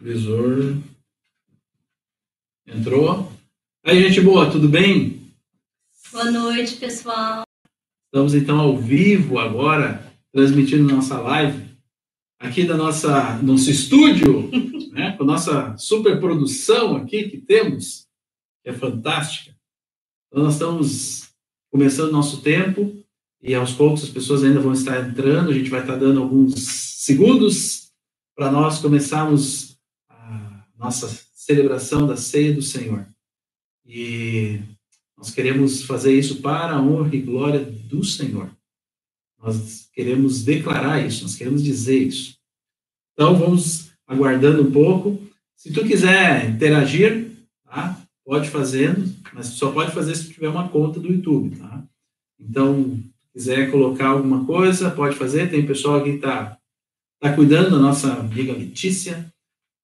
Visor. Entrou. Aí, gente boa, tudo bem? Boa noite, pessoal. Estamos então ao vivo agora, transmitindo nossa live aqui da nossa nosso estúdio, né, com a nossa super produção aqui que temos, que é fantástica. Então nós estamos começando nosso tempo e aos poucos as pessoas ainda vão estar entrando, a gente vai estar dando alguns segundos para nós começarmos a nossa celebração da ceia do Senhor. E nós queremos fazer isso para a honra e glória do Senhor. Nós queremos declarar isso, nós queremos dizer isso. Então vamos aguardando um pouco. Se tu quiser interagir, tá? Pode fazendo, mas só pode fazer se tiver uma conta do YouTube, tá? Então, quiser colocar alguma coisa, pode fazer. Tem pessoal que está tá cuidando da nossa amiga Letícia,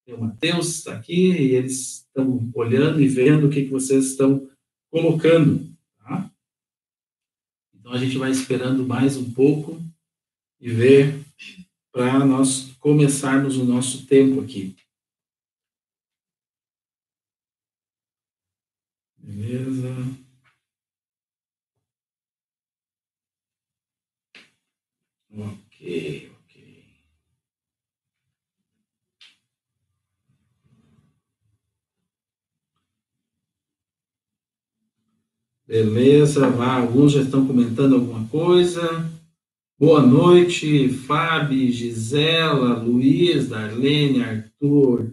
o Matheus está aqui e eles estão olhando e vendo o que, que vocês estão colocando. Tá? Então a gente vai esperando mais um pouco e ver para nós começarmos o nosso tempo aqui. Beleza. Ok. Beleza, vá, alguns já estão comentando alguma coisa. Boa noite, Fábio, Gisela, Luiz, Darlene, Arthur,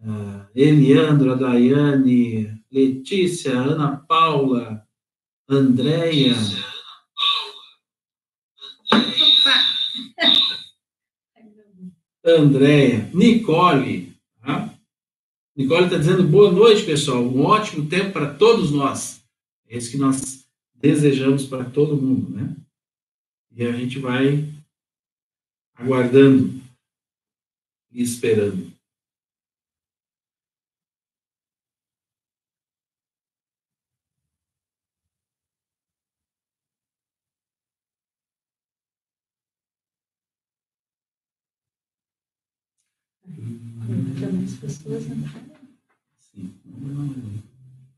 uh, Eliandro, Daiane, Letícia, Ana Paula, Andréia. Andréia, Nicole. Tá? Nicole está dizendo boa noite, pessoal. Um ótimo tempo para todos nós. É isso que nós desejamos para todo mundo, né? E a gente vai aguardando e esperando. Quantas pessoas entraram? Sim,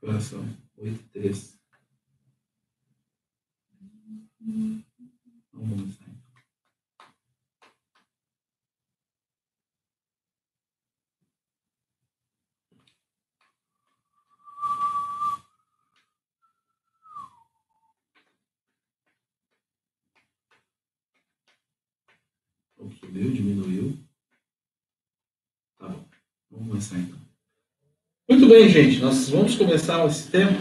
coração, oito, três. Vamos começar. Subiu, diminuiu. Tá bom. Muito bem, gente. Nós vamos começar esse tempo.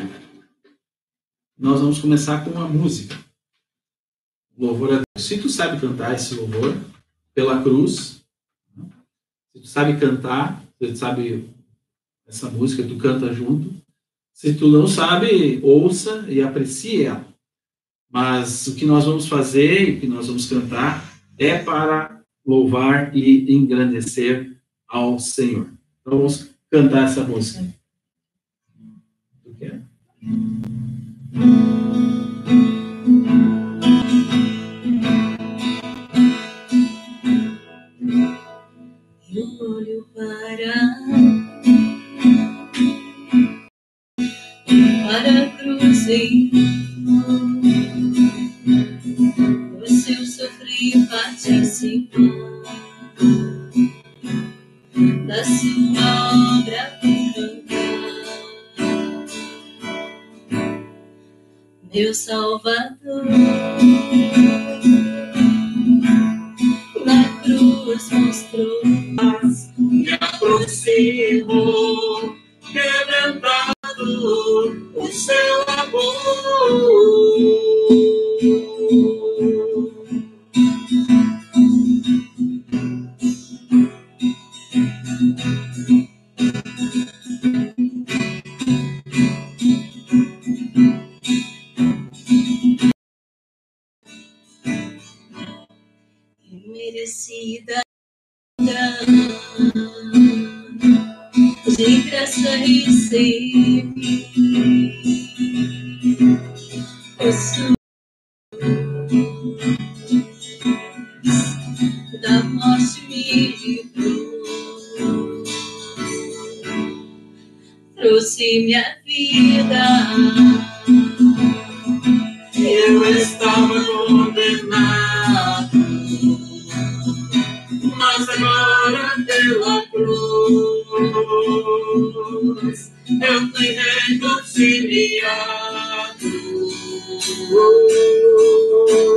Nós vamos começar com uma música. Louvor a Deus. Se tu sabe cantar esse louvor pela cruz, se tu sabe cantar, se tu sabe essa música, tu canta junto. Se tu não sabe, ouça e aprecie ela. Mas o que nós vamos fazer e o que nós vamos cantar é para louvar e engrandecer ao Senhor. Vamos cantar essa música. Quer? olho para meu trouxe minha vida. Eu estava condenado, mas agora pela cruz eu fui reconciliado. Uh.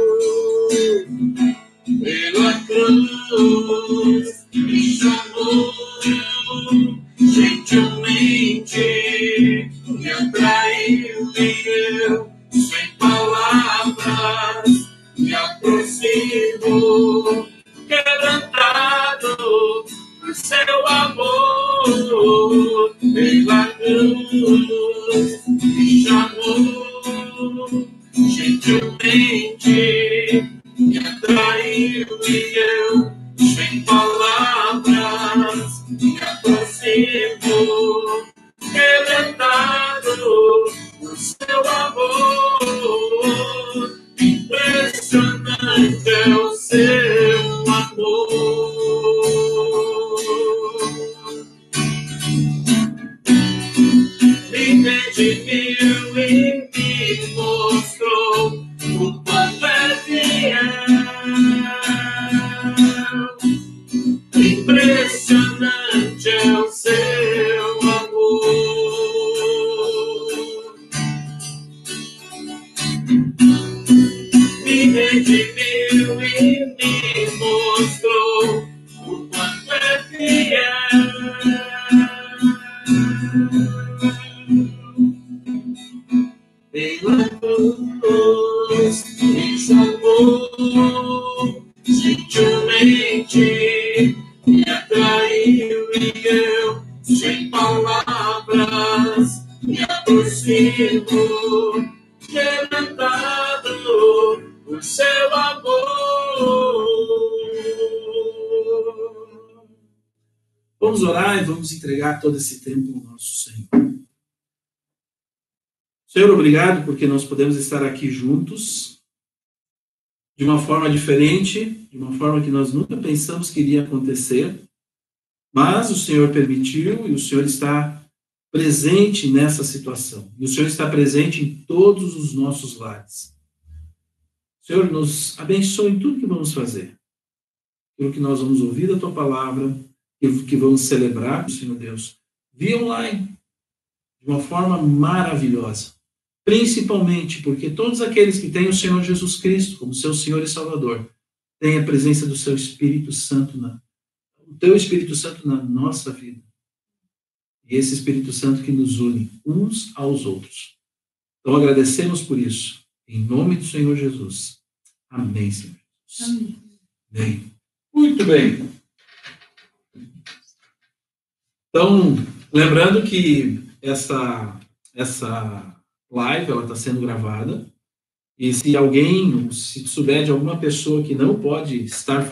Todo esse tempo ao nosso Senhor. Senhor, obrigado porque nós podemos estar aqui juntos de uma forma diferente, de uma forma que nós nunca pensamos que iria acontecer, mas o Senhor permitiu e o Senhor está presente nessa situação. E o Senhor está presente em todos os nossos lares. Senhor, nos abençoe em tudo que vamos fazer. Aquilo que nós vamos ouvir da tua palavra, que, que vamos celebrar, Senhor Deus, via online, de uma forma maravilhosa principalmente porque todos aqueles que têm o Senhor Jesus Cristo como seu Senhor e Salvador têm a presença do seu Espírito Santo na o teu Espírito Santo na nossa vida. E esse Espírito Santo que nos une uns aos outros. Então agradecemos por isso, em nome do Senhor Jesus. Amém, Senhor Jesus. Amém. Bem. Muito bem. Então, lembrando que essa essa live, ela está sendo gravada. E se alguém, se souber de alguma pessoa que não pode estar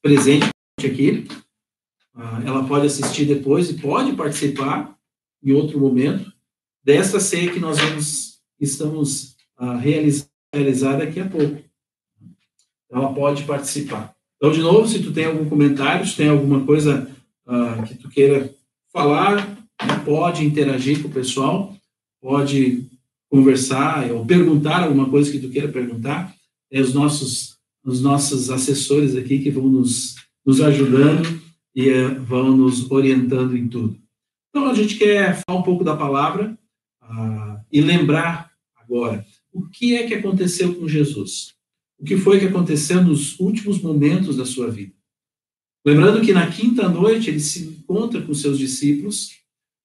presente aqui, ah, ela pode assistir depois e pode participar em outro momento desta ceia que nós vamos, estamos a realizar, realizar daqui a pouco. Ela pode participar. Então, de novo, se tu tem algum comentário, se tem alguma coisa uh, que tu queira falar, pode interagir com o pessoal, pode conversar ou perguntar alguma coisa que tu queira perguntar, é os nossos os nossos assessores aqui que vão nos, nos ajudando e é, vão nos orientando em tudo. Então a gente quer falar um pouco da palavra uh, e lembrar agora o que é que aconteceu com Jesus, o que foi que aconteceu nos últimos momentos da sua vida. Lembrando que na quinta noite ele se encontra com seus discípulos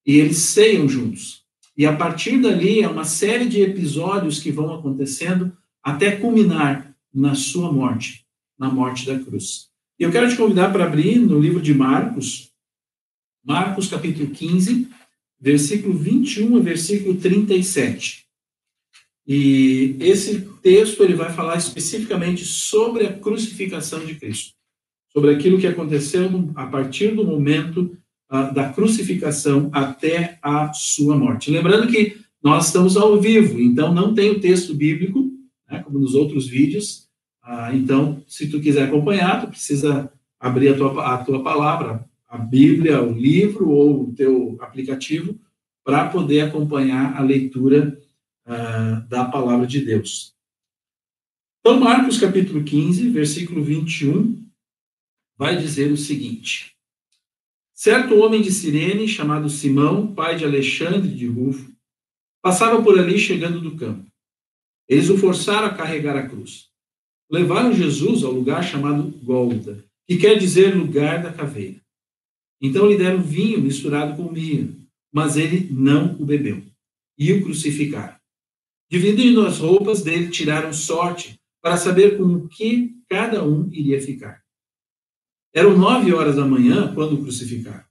e eles ceiam juntos. E a partir dali é uma série de episódios que vão acontecendo até culminar na sua morte, na morte da cruz. E eu quero te convidar para abrir no livro de Marcos, Marcos capítulo 15, versículo 21 a versículo 37. E esse texto ele vai falar especificamente sobre a crucificação de Cristo, sobre aquilo que aconteceu a partir do momento da crucificação até a sua morte. Lembrando que nós estamos ao vivo, então não tem o texto bíblico, né, como nos outros vídeos. Ah, então, se tu quiser acompanhar, tu precisa abrir a tua, a tua palavra, a Bíblia, o livro ou o teu aplicativo, para poder acompanhar a leitura uh, da palavra de Deus. Então, Marcos capítulo 15, versículo 21, vai dizer o seguinte: Certo homem de Cirene, chamado Simão, pai de Alexandre de Rufo, passava por ali chegando do campo. Eles o forçaram a carregar a cruz. Levaram Jesus ao lugar chamado Gólgota, que quer dizer lugar da caveira. Então lhe deram vinho misturado com mirra, mas ele não o bebeu. E o crucificaram. Dividindo as roupas dele, tiraram sorte para saber com o que cada um iria ficar. Eram nove horas da manhã quando o crucificaram.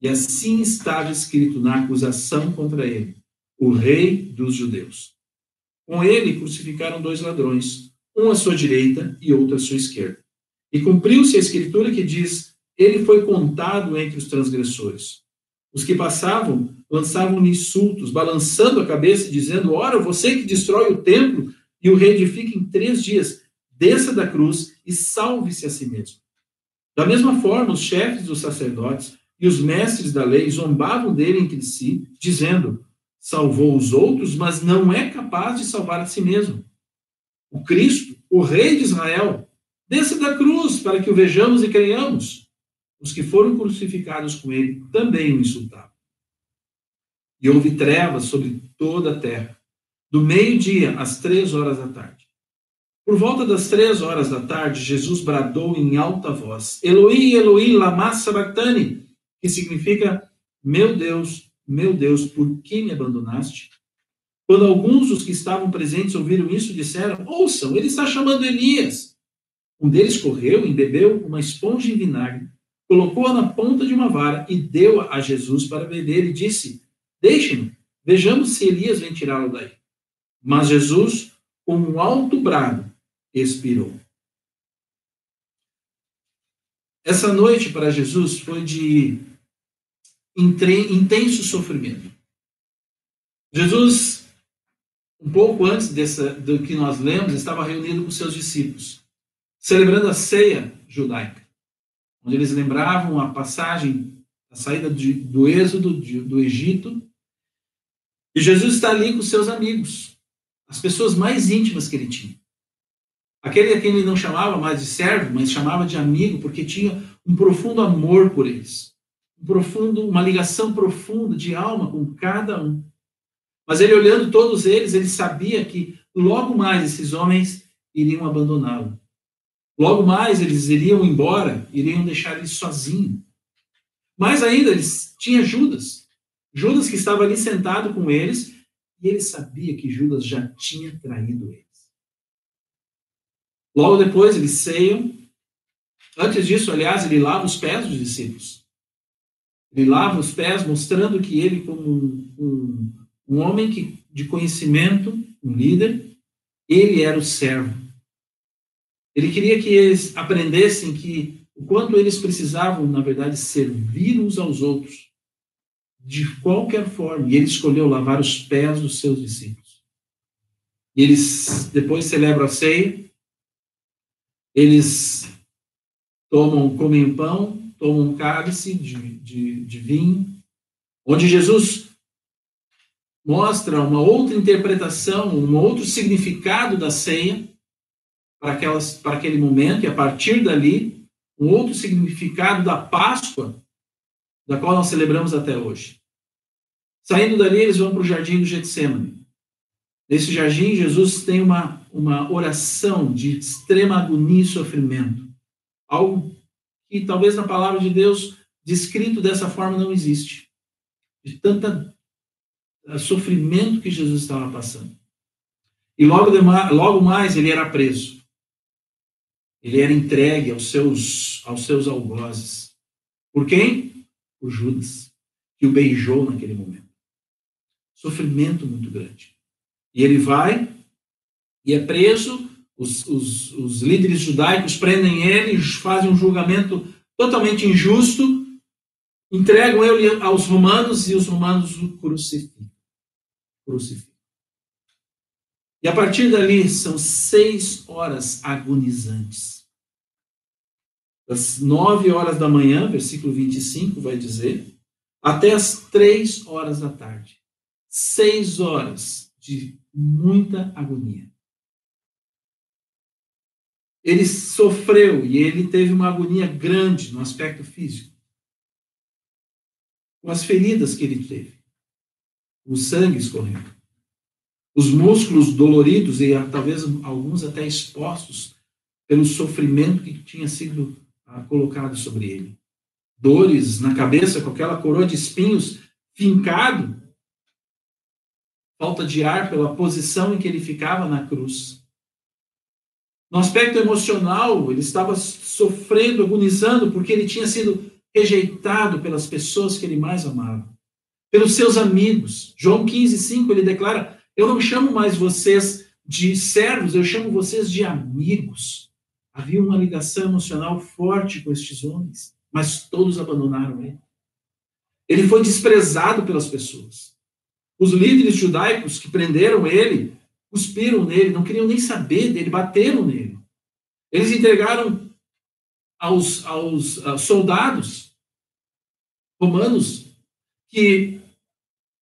E assim estava escrito na acusação contra ele: o rei dos judeus. Com ele crucificaram dois ladrões, um à sua direita e outro à sua esquerda. E cumpriu-se a escritura que diz: Ele foi contado entre os transgressores. Os que passavam lançavam-lhe insultos, balançando a cabeça, dizendo: Ora, você que destrói o templo e o reedifica em três dias, desça da cruz e salve-se a si mesmo. Da mesma forma, os chefes dos sacerdotes e os mestres da lei zombavam dele entre si, dizendo: Salvou os outros, mas não é capaz de salvar a si mesmo. O Cristo, o Rei de Israel, desça da cruz para que o vejamos e creiamos. Os que foram crucificados com ele também o insultavam. E houve trevas sobre toda a terra, do meio-dia às três horas da tarde. Por volta das três horas da tarde, Jesus bradou em alta voz: Eloí, Eloí, lama sabachthani, que significa: Meu Deus, meu Deus, por que me abandonaste? Quando alguns dos que estavam presentes ouviram isso, disseram: Ouçam, ele está chamando Elias. Um deles correu, embebeu uma esponja em vinagre, colocou-a na ponta de uma vara e deu a Jesus para beber e disse: Deixem-no, vejamos se Elias vem tirá-lo daí. Mas Jesus, com um alto brado, expirou. Essa noite para Jesus foi de intenso sofrimento. Jesus, um pouco antes dessa, do que nós lemos, estava reunido com seus discípulos, celebrando a ceia judaica, onde eles lembravam a passagem, a saída de, do êxodo de, do Egito. E Jesus está ali com seus amigos, as pessoas mais íntimas que ele tinha. Aquele a quem ele não chamava mais de servo, mas chamava de amigo, porque tinha um profundo amor por eles. Um profundo, uma ligação profunda de alma com cada um. Mas ele olhando todos eles, ele sabia que logo mais esses homens iriam abandoná-lo. Logo mais eles iriam embora, iriam deixar ele sozinho. Mais ainda, eles tinha Judas. Judas que estava ali sentado com eles, e ele sabia que Judas já tinha traído ele. Logo depois, eles ceiam. Antes disso, aliás, ele lava os pés dos discípulos. Ele lava os pés, mostrando que ele, como um, um, homem que, de conhecimento, um líder, ele era o servo. Ele queria que eles aprendessem que o quanto eles precisavam, na verdade, servir uns aos outros, de qualquer forma. E ele escolheu lavar os pés dos seus discípulos. E eles depois celebram a ceia, eles tomam, comem pão, tomam um cálice de, de, de vinho, onde Jesus mostra uma outra interpretação, um outro significado da ceia para, aquelas, para aquele momento, e a partir dali, um outro significado da Páscoa, da qual nós celebramos até hoje. Saindo dali, eles vão para o jardim do Getsemane. Nesse jardim, Jesus tem uma, uma oração de extrema agonia e sofrimento. Algo que talvez na palavra de Deus, descrito dessa forma, não existe. De tanta eh, sofrimento que Jesus estava passando. E logo, logo mais ele era preso. Ele era entregue aos seus, aos seus algozes. Por quem? Por Judas, que o beijou naquele momento. Sofrimento muito grande. E ele vai e é preso, os, os, os líderes judaicos prendem ele, fazem um julgamento totalmente injusto, entregam ele aos romanos e os romanos o crucificam. crucificam. E a partir dali são seis horas agonizantes. Das nove horas da manhã, versículo 25 vai dizer, até as três horas da tarde. Seis horas de muita agonia. Ele sofreu e ele teve uma agonia grande no aspecto físico. Com as feridas que ele teve, o sangue escorrendo, os músculos doloridos e talvez alguns até expostos pelo sofrimento que tinha sido ah, colocado sobre ele. Dores na cabeça com aquela coroa de espinhos fincado, falta de ar pela posição em que ele ficava na cruz. No aspecto emocional, ele estava sofrendo, agonizando, porque ele tinha sido rejeitado pelas pessoas que ele mais amava, pelos seus amigos. João 15, 5, ele declara: Eu não chamo mais vocês de servos, eu chamo vocês de amigos. Havia uma ligação emocional forte com estes homens, mas todos abandonaram ele. Ele foi desprezado pelas pessoas. Os líderes judaicos que prenderam ele cuspiram nele, não queriam nem saber dele, bateram nele. Eles entregaram aos, aos, aos soldados romanos que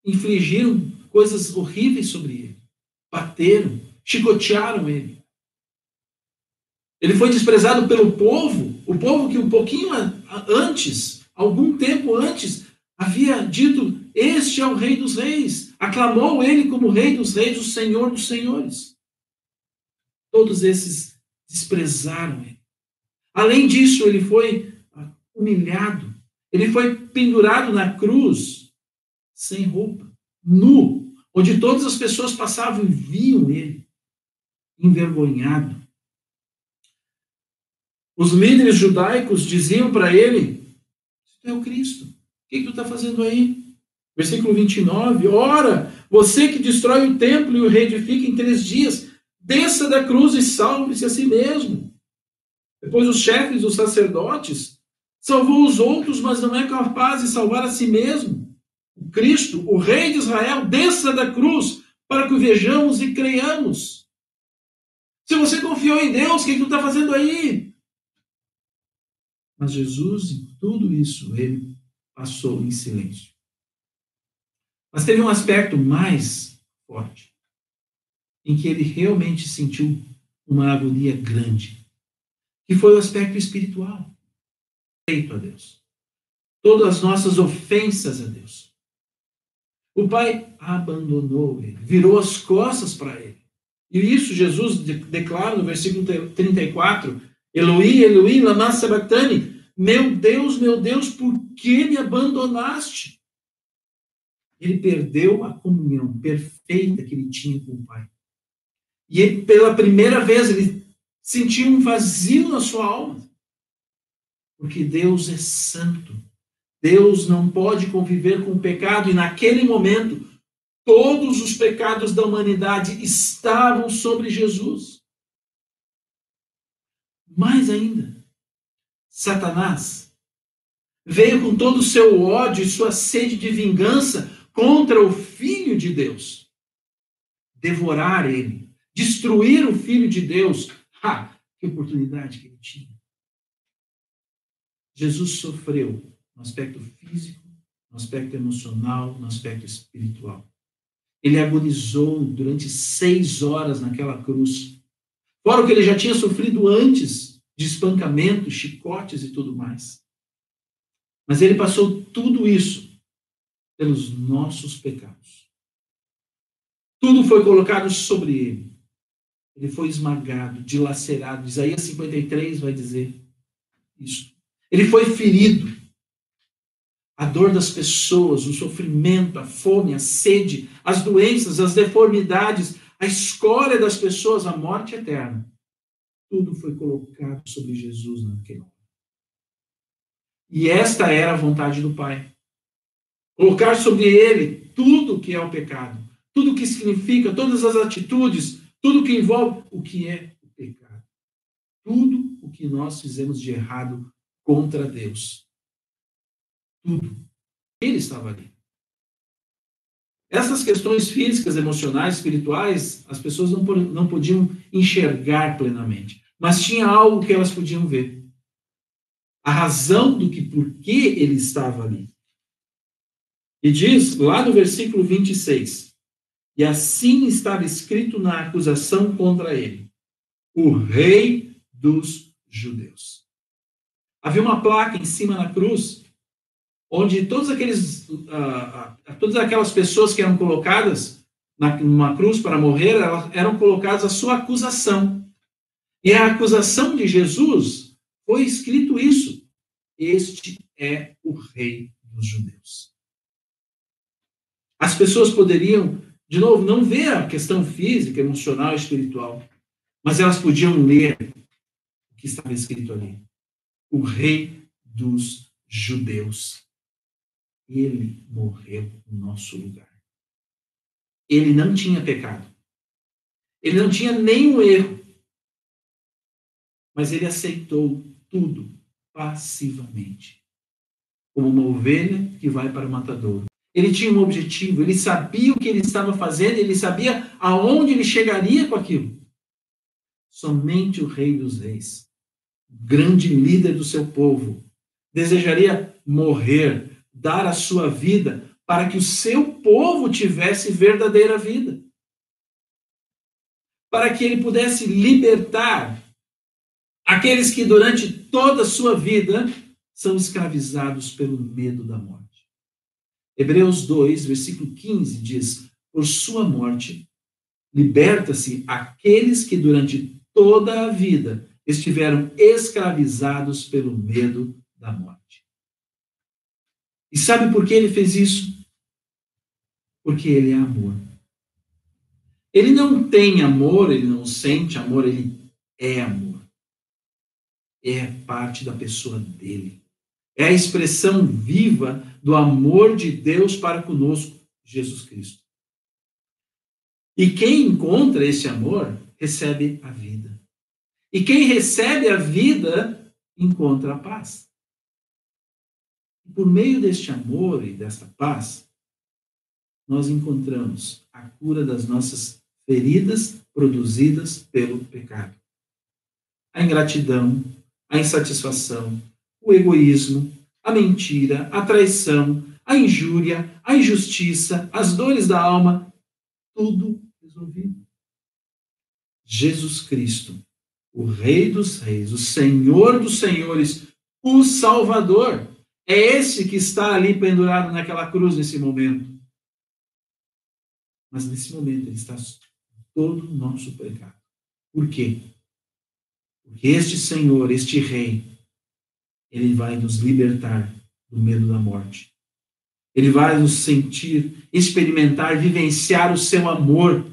infligiram coisas horríveis sobre ele, bateram, chicotearam ele. Ele foi desprezado pelo povo, o povo que um pouquinho antes, algum tempo antes, havia dito: Este é o Rei dos Reis. Aclamou ele como Rei dos Reis, o Senhor dos Senhores. Todos esses desprezaram ele. Além disso, ele foi humilhado. Ele foi pendurado na cruz, sem roupa, nu, onde todas as pessoas passavam e viam ele, envergonhado. Os líderes judaicos diziam para ele: Tu é o Cristo, o que, que tu está fazendo aí? Versículo 29, ora, você que destrói o templo e o reedifica em três dias, desça da cruz e salve-se a si mesmo. Depois os chefes dos sacerdotes salvou os outros, mas não é capaz de salvar a si mesmo. O Cristo, o Rei de Israel, desça da cruz para que o vejamos e creiamos. Se você confiou em Deus, o que, que tu está fazendo aí? Mas Jesus, em tudo isso, ele passou em silêncio. Mas teve um aspecto mais forte, em que ele realmente sentiu uma agonia grande, que foi o aspecto espiritual. Feito a Deus. Todas as nossas ofensas a Deus. O pai abandonou ele, virou as costas para ele. E isso Jesus declara no versículo 34, Eloí, Eloí, lama sabachthani, meu Deus, meu Deus, por que me abandonaste? Ele perdeu a comunhão perfeita que ele tinha com o Pai. E ele, pela primeira vez, ele sentiu um vazio na sua alma. Porque Deus é santo. Deus não pode conviver com o pecado, e naquele momento, todos os pecados da humanidade estavam sobre Jesus. Mais ainda, Satanás veio com todo o seu ódio e sua sede de vingança contra o Filho de Deus, devorar ele, destruir o Filho de Deus. Ah, que oportunidade que ele tinha. Jesus sofreu no aspecto físico, no aspecto emocional, no aspecto espiritual. Ele agonizou durante seis horas naquela cruz. Fora o que ele já tinha sofrido antes de espancamentos, chicotes e tudo mais. Mas ele passou tudo isso pelos nossos pecados. Tudo foi colocado sobre ele. Ele foi esmagado, dilacerado. Isaías 53 vai dizer isso. Ele foi ferido. A dor das pessoas, o sofrimento, a fome, a sede, as doenças, as deformidades, a escória das pessoas, a morte eterna. Tudo foi colocado sobre Jesus naquele momento. E esta era a vontade do Pai. Colocar sobre ele tudo o que é o pecado, tudo o que significa, todas as atitudes, tudo o que envolve o que é o pecado. Tudo o que nós fizemos de errado contra Deus. Tudo. Ele estava ali. Essas questões físicas, emocionais, espirituais, as pessoas não, não podiam enxergar plenamente. Mas tinha algo que elas podiam ver. A razão do que, por que ele estava ali. E diz lá no versículo 26: E assim estava escrito na acusação contra ele: o Rei dos Judeus. Havia uma placa em cima na cruz, onde todos aqueles, uh, uh, todas aquelas pessoas que eram colocadas na, numa cruz para morrer, eram colocadas a sua acusação. E a acusação de Jesus foi escrito isso: Este é o Rei dos Judeus. As pessoas poderiam, de novo, não ver a questão física, emocional, espiritual, mas elas podiam ler o que estava escrito ali. O Rei dos Judeus. Ele morreu no nosso lugar. Ele não tinha pecado. Ele não tinha nenhum erro. Mas ele aceitou tudo passivamente. Como uma ovelha que vai para o matadouro. Ele tinha um objetivo, ele sabia o que ele estava fazendo, ele sabia aonde ele chegaria com aquilo. Somente o Rei dos Reis, grande líder do seu povo, desejaria morrer, dar a sua vida para que o seu povo tivesse verdadeira vida. Para que ele pudesse libertar aqueles que durante toda a sua vida são escravizados pelo medo da morte. Hebreus 2, versículo 15 diz: Por sua morte, liberta-se aqueles que durante toda a vida estiveram escravizados pelo medo da morte. E sabe por que ele fez isso? Porque ele é amor. Ele não tem amor, ele não sente amor, ele é amor. É parte da pessoa dele. É a expressão viva do amor de Deus para conosco, Jesus Cristo. E quem encontra esse amor recebe a vida. E quem recebe a vida encontra a paz. Por meio deste amor e desta paz, nós encontramos a cura das nossas feridas produzidas pelo pecado. A ingratidão, a insatisfação, o egoísmo, a mentira, a traição, a injúria, a injustiça, as dores da alma, tudo resolvido. Jesus Cristo, o Rei dos Reis, o Senhor dos Senhores, o Salvador, é esse que está ali pendurado naquela cruz nesse momento. Mas nesse momento ele está todo o nosso pecado. Por quê? Porque este Senhor, este Rei, ele vai nos libertar do medo da morte. Ele vai nos sentir, experimentar, vivenciar o seu amor.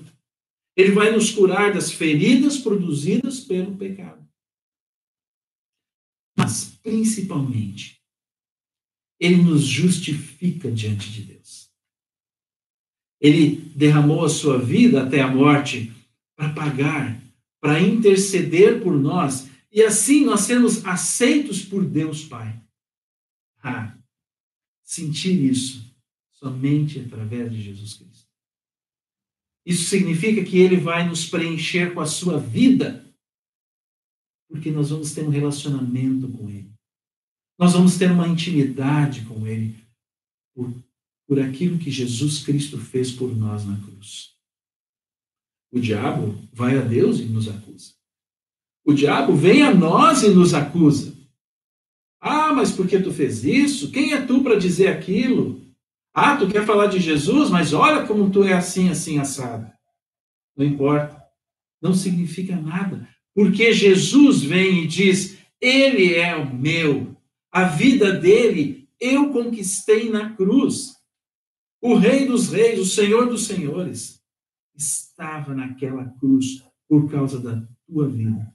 Ele vai nos curar das feridas produzidas pelo pecado. Mas, principalmente, ele nos justifica diante de Deus. Ele derramou a sua vida até a morte para pagar, para interceder por nós e assim nós sermos aceitos por Deus Pai. Ah, sentir isso somente através de Jesus Cristo. Isso significa que Ele vai nos preencher com a sua vida, porque nós vamos ter um relacionamento com Ele. Nós vamos ter uma intimidade com Ele por, por aquilo que Jesus Cristo fez por nós na cruz. O diabo vai a Deus e nos acusa. O diabo vem a nós e nos acusa. Ah, mas por que tu fez isso? Quem é tu para dizer aquilo? Ah, tu quer falar de Jesus, mas olha como tu é assim, assim, assado. Não importa. Não significa nada. Porque Jesus vem e diz: Ele é o meu. A vida dele eu conquistei na cruz. O Rei dos Reis, o Senhor dos Senhores, estava naquela cruz por causa da tua vida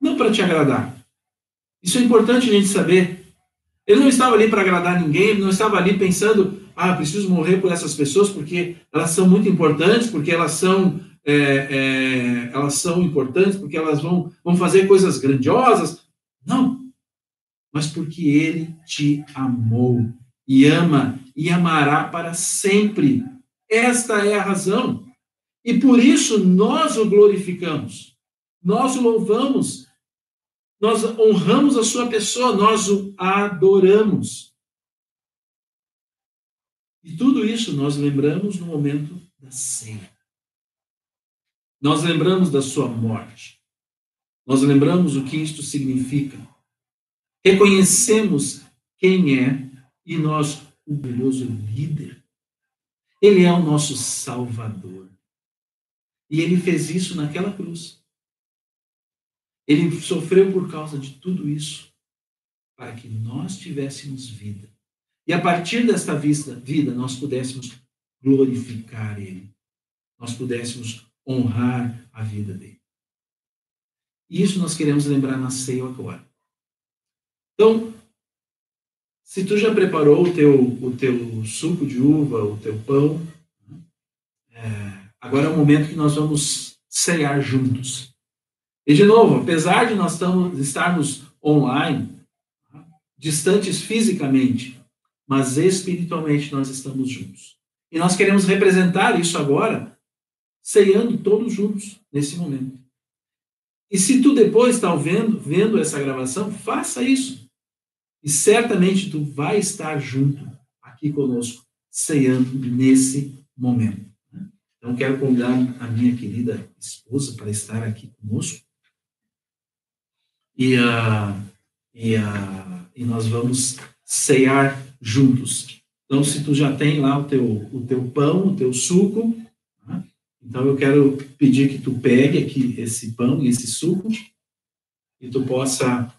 não para te agradar. Isso é importante a gente saber. Ele não estava ali para agradar ninguém, ele não estava ali pensando, ah, preciso morrer por essas pessoas porque elas são muito importantes, porque elas são, é, é, elas são importantes, porque elas vão, vão fazer coisas grandiosas. Não. Mas porque ele te amou e ama e amará para sempre. Esta é a razão. E por isso nós o glorificamos. Nós o louvamos nós honramos a sua pessoa, nós o adoramos. E tudo isso nós lembramos no momento da ceia. Nós lembramos da sua morte. Nós lembramos o que isto significa. Reconhecemos quem é e nós, o glorioso líder. Ele é o nosso Salvador. E ele fez isso naquela cruz. Ele sofreu por causa de tudo isso, para que nós tivéssemos vida. E a partir desta vida, nós pudéssemos glorificar Ele. Nós pudéssemos honrar a vida dele. E isso nós queremos lembrar na ceia agora. Então, se tu já preparou o teu, o teu suco de uva, o teu pão, é, agora é o momento que nós vamos cear juntos. E, de novo, apesar de nós estamos, estarmos online, distantes fisicamente, mas espiritualmente nós estamos juntos. E nós queremos representar isso agora ceando todos juntos nesse momento. E se tu depois está vendo, vendo essa gravação, faça isso. E certamente tu vai estar junto aqui conosco, ceando nesse momento. Então, quero convidar a minha querida esposa para estar aqui conosco. E, uh, e, uh, e nós vamos cear juntos. Então, se tu já tem lá o teu, o teu pão, o teu suco, então eu quero pedir que tu pegue aqui esse pão e esse suco e tu possa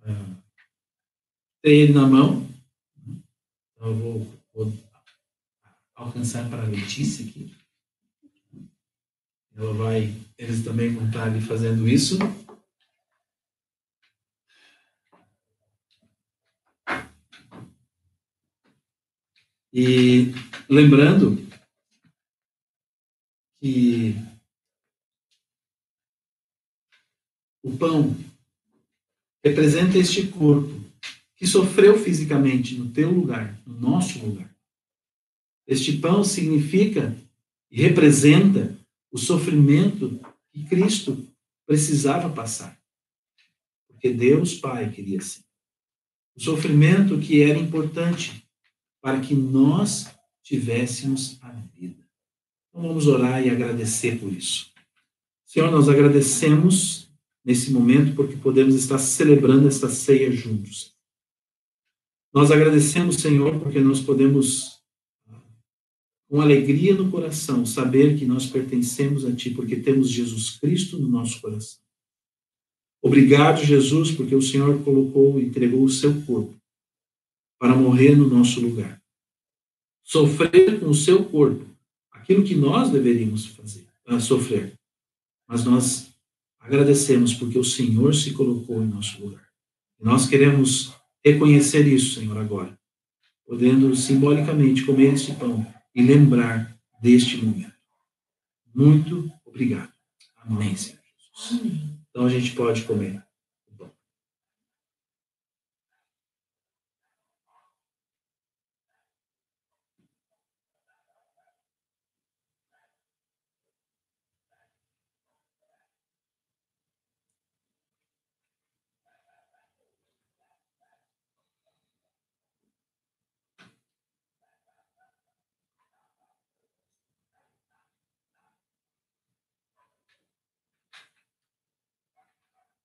uh, ter ele na mão. Então eu vou, vou alcançar para a Letícia aqui. Ela vai, eles também vão estar ali fazendo isso. E lembrando que o pão representa este corpo que sofreu fisicamente no teu lugar, no nosso lugar. Este pão significa e representa o sofrimento que Cristo precisava passar. Porque Deus Pai queria assim. O sofrimento que era importante para que nós tivéssemos a vida. Então vamos orar e agradecer por isso. Senhor, nós agradecemos nesse momento porque podemos estar celebrando esta ceia juntos. Nós agradecemos, Senhor, porque nós podemos, com alegria no coração, saber que nós pertencemos a Ti, porque temos Jesus Cristo no nosso coração. Obrigado, Jesus, porque o Senhor colocou e entregou o seu corpo para morrer no nosso lugar. Sofrer com o seu corpo aquilo que nós deveríamos fazer, sofrer. Mas nós agradecemos porque o Senhor se colocou em nosso lugar. E nós queremos reconhecer isso, Senhor, agora, podendo simbolicamente comer este pão e lembrar deste momento. Muito obrigado. Amém, Senhor Jesus. Então a gente pode comer. E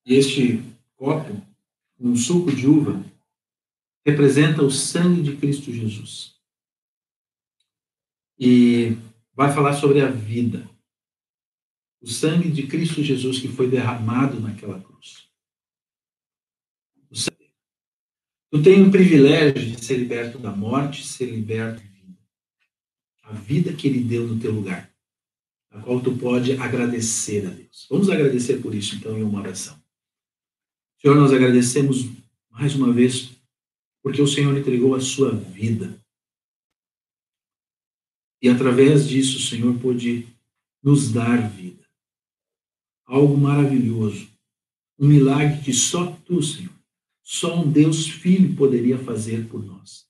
este copo, um suco de uva, representa o sangue de Cristo Jesus. E vai falar sobre a vida. O sangue de Cristo Jesus que foi derramado naquela cruz. Tu tem o privilégio de ser liberto da morte, ser liberto da vida. A vida que Ele deu no teu lugar, a qual tu pode agradecer a Deus. Vamos agradecer por isso, então, em uma oração. Senhor, nós agradecemos mais uma vez porque o Senhor entregou a sua vida. E através disso, o Senhor pôde nos dar vida. Algo maravilhoso. Um milagre que só tu, Senhor, só um Deus Filho poderia fazer por nós.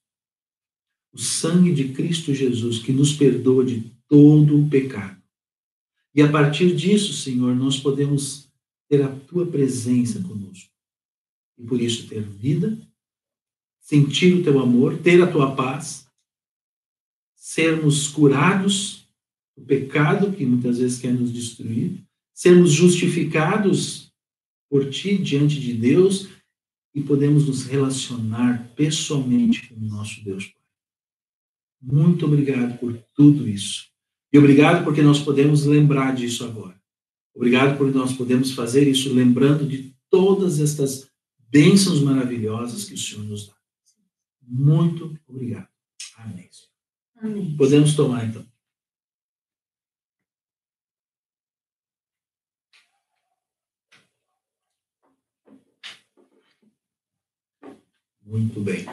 O sangue de Cristo Jesus que nos perdoa de todo o pecado. E a partir disso, Senhor, nós podemos ter a tua presença conosco e por isso ter vida, sentir o teu amor, ter a tua paz sermos curados do pecado que muitas vezes quer nos destruir, sermos justificados por ti diante de Deus e podemos nos relacionar pessoalmente com o nosso Deus Pai. Muito obrigado por tudo isso. E obrigado porque nós podemos lembrar disso agora. Obrigado por nós podemos fazer isso lembrando de todas estas bênçãos maravilhosas que o Senhor nos dá. Muito obrigado. Amém. Amém. Podemos tomar então. Muito bem.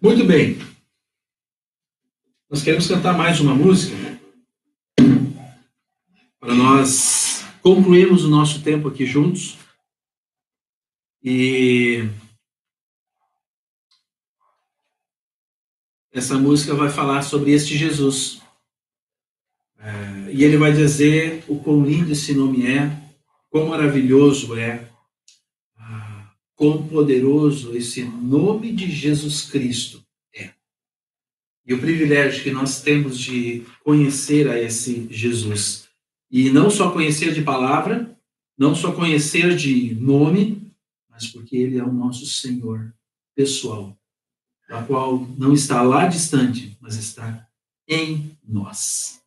Muito bem. Nós queremos cantar mais uma música para nós concluirmos o nosso tempo aqui juntos. E essa música vai falar sobre este Jesus. É, e ele vai dizer o quão lindo esse nome é, quão maravilhoso é, quão poderoso esse nome de Jesus Cristo é. E o privilégio que nós temos de conhecer a esse Jesus. E não só conhecer de palavra, não só conhecer de nome, mas porque ele é o nosso Senhor pessoal, a qual não está lá distante, mas está em nós.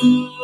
Jesus.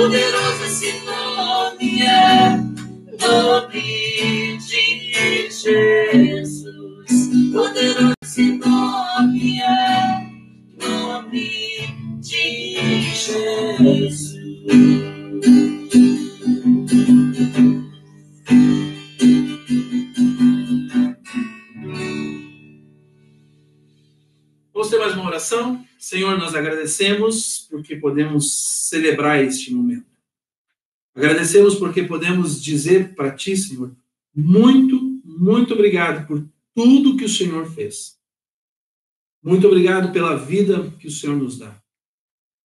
Poderoso esse nome é, nome de Jesus. Poderoso Senhor, nós agradecemos porque podemos celebrar este momento. Agradecemos porque podemos dizer para Ti, Senhor, muito, muito obrigado por tudo que o Senhor fez. Muito obrigado pela vida que o Senhor nos dá.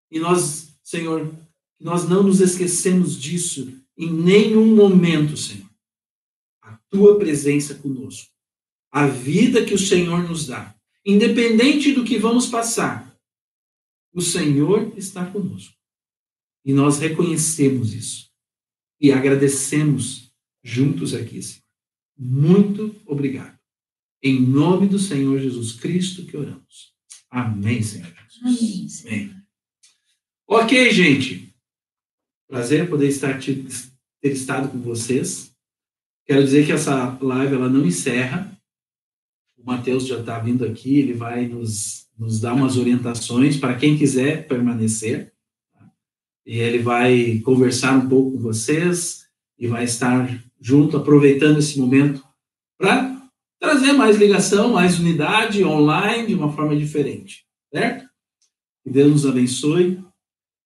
E nós, Senhor, nós não nos esquecemos disso em nenhum momento, Senhor. A Tua presença conosco. A vida que o Senhor nos dá. Independente do que vamos passar, o Senhor está conosco. E nós reconhecemos isso. E agradecemos juntos aqui, Senhor. Muito obrigado. Em nome do Senhor Jesus Cristo que oramos. Amém, Senhor Jesus. Amém. Amém. Ok, gente. Prazer poder estar te- ter estado com vocês. Quero dizer que essa live ela não encerra. O Matheus já está vindo aqui, ele vai nos, nos dar umas orientações para quem quiser permanecer. tá? E ele vai conversar um pouco com vocês e vai estar junto, aproveitando esse momento para trazer mais ligação, mais unidade online de uma forma diferente, certo? Que Deus nos abençoe.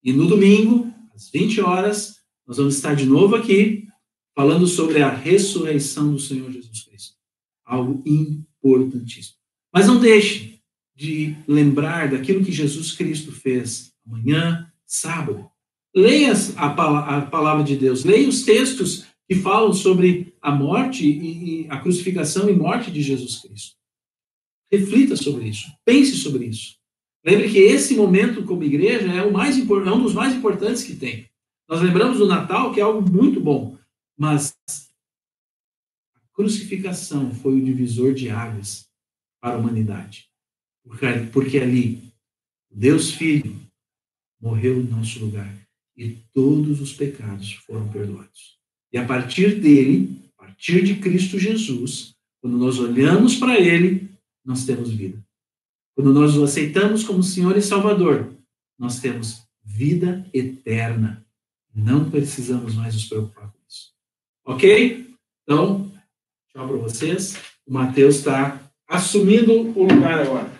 E no domingo, às 20 horas, nós vamos estar de novo aqui falando sobre a ressurreição do Senhor Jesus Cristo. Algo importantíssimo. Mas não deixe de lembrar daquilo que Jesus Cristo fez amanhã, sábado. Leia a, a palavra de Deus, leia os textos que falam sobre a morte e, e a crucificação e morte de Jesus Cristo. Reflita sobre isso, pense sobre isso. Lembre que esse momento como igreja é, o mais, é um dos mais importantes que tem. Nós lembramos do Natal, que é algo muito bom, mas crucificação foi o divisor de águas para a humanidade. Porque, ali, Deus Filho morreu em nosso lugar e todos os pecados foram perdoados. E a partir dele, a partir de Cristo Jesus, quando nós olhamos para ele, nós temos vida. Quando nós o aceitamos como Senhor e Salvador, nós temos vida eterna. Não precisamos mais nos preocupar com isso. Ok? Então, tchau para vocês. O Mateus está assumindo o lugar agora.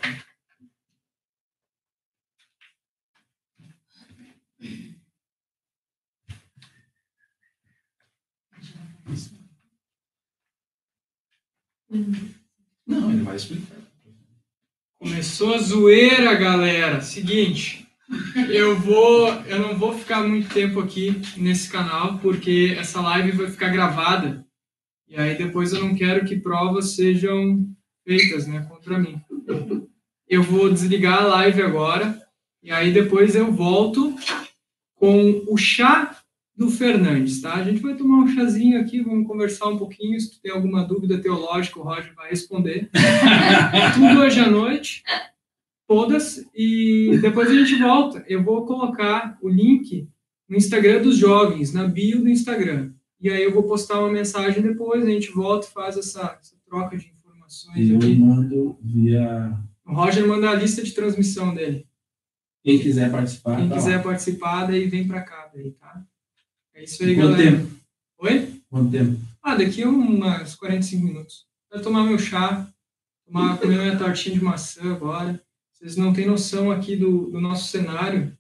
Não, ele vai explicar. Começou a zoeira, galera. Seguinte, eu vou, eu não vou ficar muito tempo aqui nesse canal porque essa live vai ficar gravada. E aí depois eu não quero que provas sejam feitas, né, contra mim. Eu vou desligar a live agora e aí depois eu volto com o chá do Fernandes, tá? A gente vai tomar um chazinho aqui, vamos conversar um pouquinho. Se tu tem alguma dúvida teológica, o Roger vai responder. Tudo hoje à noite, todas, e depois a gente volta. Eu vou colocar o link no Instagram dos jovens, na bio do Instagram. E aí eu vou postar uma mensagem depois, a gente volta e faz essa, essa troca de informações E eu aqui. mando via. O Roger manda a lista de transmissão dele. Quem quiser participar. Quem tá quiser lá. participar, daí vem pra cá, daí, tá? É isso aí, Quanto galera. tempo? Oi? Quanto tempo? Ah, daqui umas 45 minutos. Vou tomar meu chá, tomar, comer minha tortinha de maçã agora. Vocês não têm noção aqui do, do nosso cenário,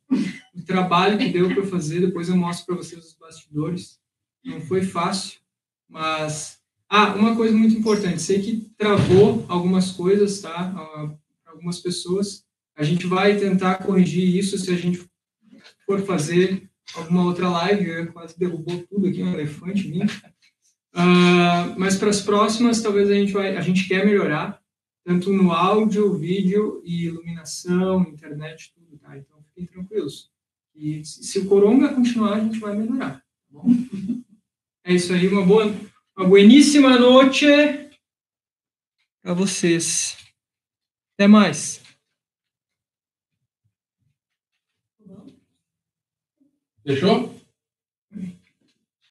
do trabalho que deu para fazer. Depois eu mostro para vocês os bastidores. Não foi fácil, mas. Ah, uma coisa muito importante. Sei que travou algumas coisas, tá? Ah, algumas pessoas. A gente vai tentar corrigir isso se a gente for fazer alguma outra live. Quase derrubou tudo aqui, um elefante vindo. Ah, mas para as próximas, talvez a gente vai, a gente quer melhorar, tanto no áudio, vídeo e iluminação, internet, tudo, tá? Então fiquem tranquilos. E se, o Coronga continuar, a gente vai melhorar, tá bom? É isso aí, uma boa, uma bueníssima noite para vocês. Até mais. Fechou?